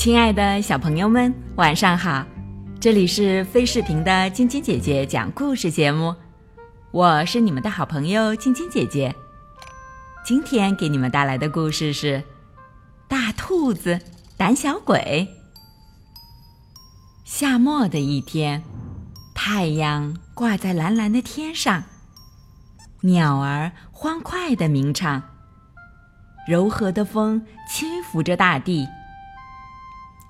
亲爱的小朋友们，晚上好！这里是飞视频的晶晶姐姐讲故事节目，我是你们的好朋友晶晶姐姐。今天给你们带来的故事是《大兔子胆小鬼》。夏末的一天，太阳挂在蓝蓝的天上，鸟儿欢快的鸣唱，柔和的风轻拂着大地。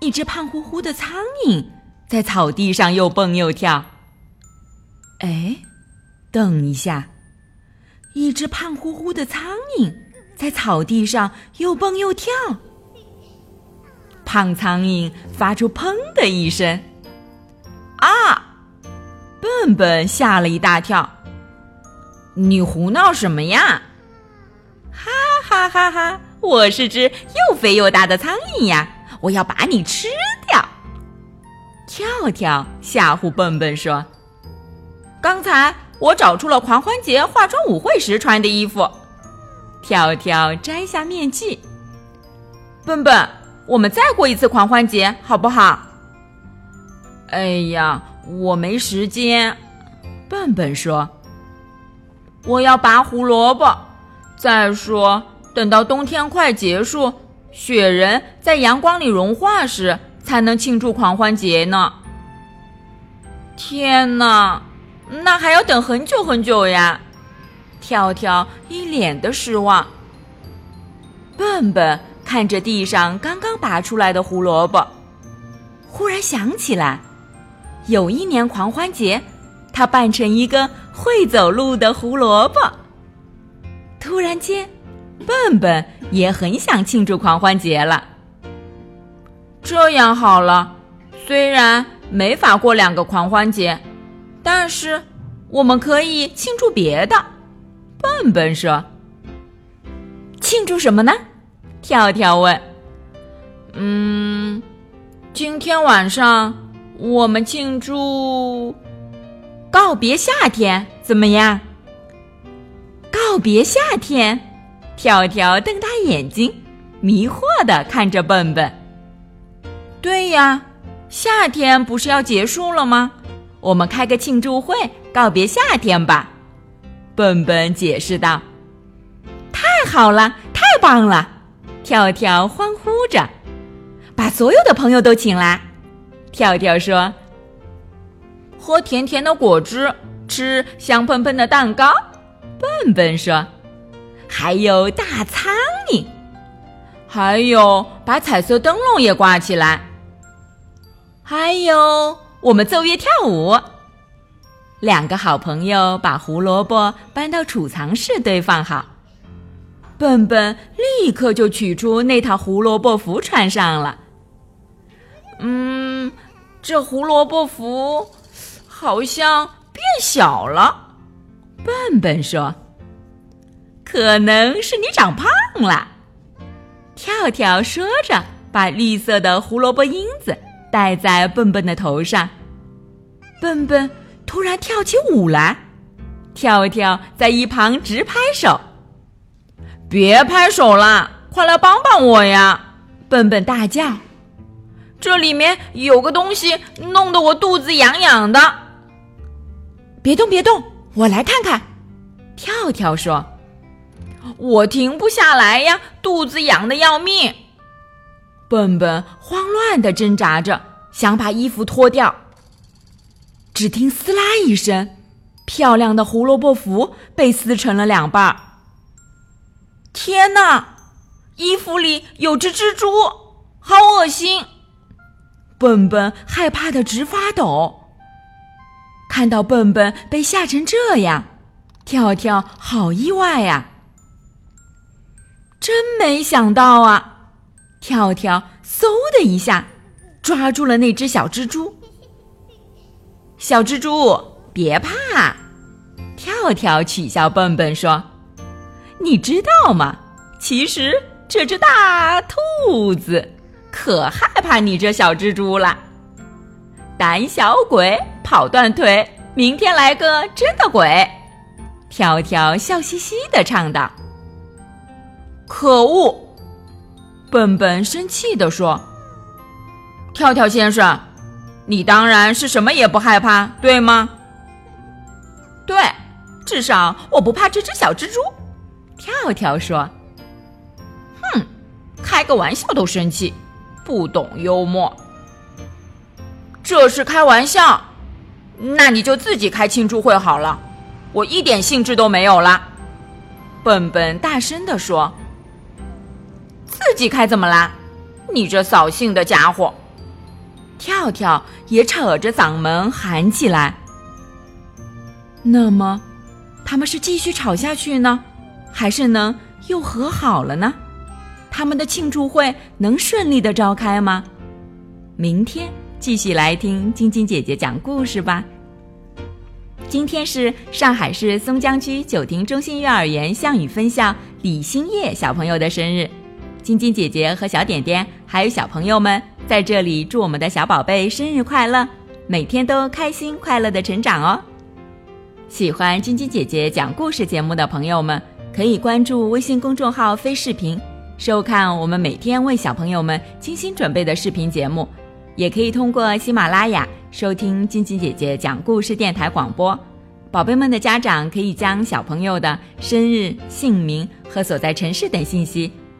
一只胖乎乎的苍蝇在草地上又蹦又跳。哎，等一下，一只胖乎乎的苍蝇在草地上又蹦又跳。胖苍蝇发出“砰”的一声，啊！笨笨吓了一大跳。你胡闹什么呀？哈哈哈哈！我是只又肥又大的苍蝇呀。我要把你吃掉！跳跳吓唬笨笨说：“刚才我找出了狂欢节化妆舞会时穿的衣服。”跳跳摘下面具。笨笨，我们再过一次狂欢节好不好？哎呀，我没时间。笨笨说：“我要拔胡萝卜。再说，等到冬天快结束。”雪人在阳光里融化时，才能庆祝狂欢节呢。天哪，那还要等很久很久呀！跳跳一脸的失望。笨笨看着地上刚刚拔出来的胡萝卜，忽然想起来，有一年狂欢节，他扮成一个会走路的胡萝卜。突然间。笨笨也很想庆祝狂欢节了。这样好了，虽然没法过两个狂欢节，但是我们可以庆祝别的。笨笨说：“庆祝什么呢？”跳跳问。“嗯，今天晚上我们庆祝告别夏天，怎么样？告别夏天。”跳跳瞪大眼睛，迷惑的看着笨笨。对呀，夏天不是要结束了吗？我们开个庆祝会告别夏天吧。笨笨解释道。太好了，太棒了！跳跳欢呼着，把所有的朋友都请来。跳跳说：“喝甜甜的果汁，吃香喷喷的蛋糕。”笨笨说。还有大苍蝇，还有把彩色灯笼也挂起来，还有我们奏乐跳舞。两个好朋友把胡萝卜搬到储藏室堆放好，笨笨立刻就取出那套胡萝卜服穿上了。嗯，这胡萝卜服好像变小了，笨笨说。可能是你长胖了，跳跳说着，把绿色的胡萝卜缨子戴在笨笨的头上。笨笨突然跳起舞来，跳跳在一旁直拍手。别拍手啦，快来帮帮我呀！笨笨大叫：“这里面有个东西，弄得我肚子痒痒的。”别动，别动，我来看看。跳跳说。我停不下来呀，肚子痒的要命。笨笨慌乱的挣扎着，想把衣服脱掉。只听“撕拉”一声，漂亮的胡萝卜服被撕成了两半。天哪，衣服里有只蜘蛛，好恶心！笨笨害怕的直发抖。看到笨笨被吓成这样，跳跳好意外呀。没想到啊！跳跳嗖的一下抓住了那只小蜘蛛。小蜘蛛，别怕！跳跳取笑笨笨说：“你知道吗？其实这只大兔子可害怕你这小蜘蛛了。胆小鬼，跑断腿，明天来个真的鬼！”跳跳笑嘻嘻的唱道。可恶！笨笨生气地说：“跳跳先生，你当然是什么也不害怕，对吗？对，至少我不怕这只小蜘蛛。跳跳说：“哼，开个玩笑都生气，不懂幽默。这是开玩笑，那你就自己开庆祝会好了，我一点兴致都没有了。”笨笨大声地说：“自己开怎么啦？你这扫兴的家伙！”跳跳也扯着嗓门喊起来。那么，他们是继续吵下去呢，还是能又和好了呢？他们的庆祝会能顺利的召开吗？明天继续来听晶晶姐姐讲故事吧。今天是上海市松江区九亭中心幼儿园向宇分校李新叶小朋友的生日，晶晶姐姐和小点点还有小朋友们在这里祝我们的小宝贝生日快乐，每天都开心快乐的成长哦。喜欢晶晶姐姐讲故事节目的朋友们，可以关注微信公众号“飞视频”，收看我们每天为小朋友们精心准备的视频节目，也可以通过喜马拉雅。收听晶晶姐姐讲故事电台广播，宝贝们的家长可以将小朋友的生日、姓名和所在城市等信息，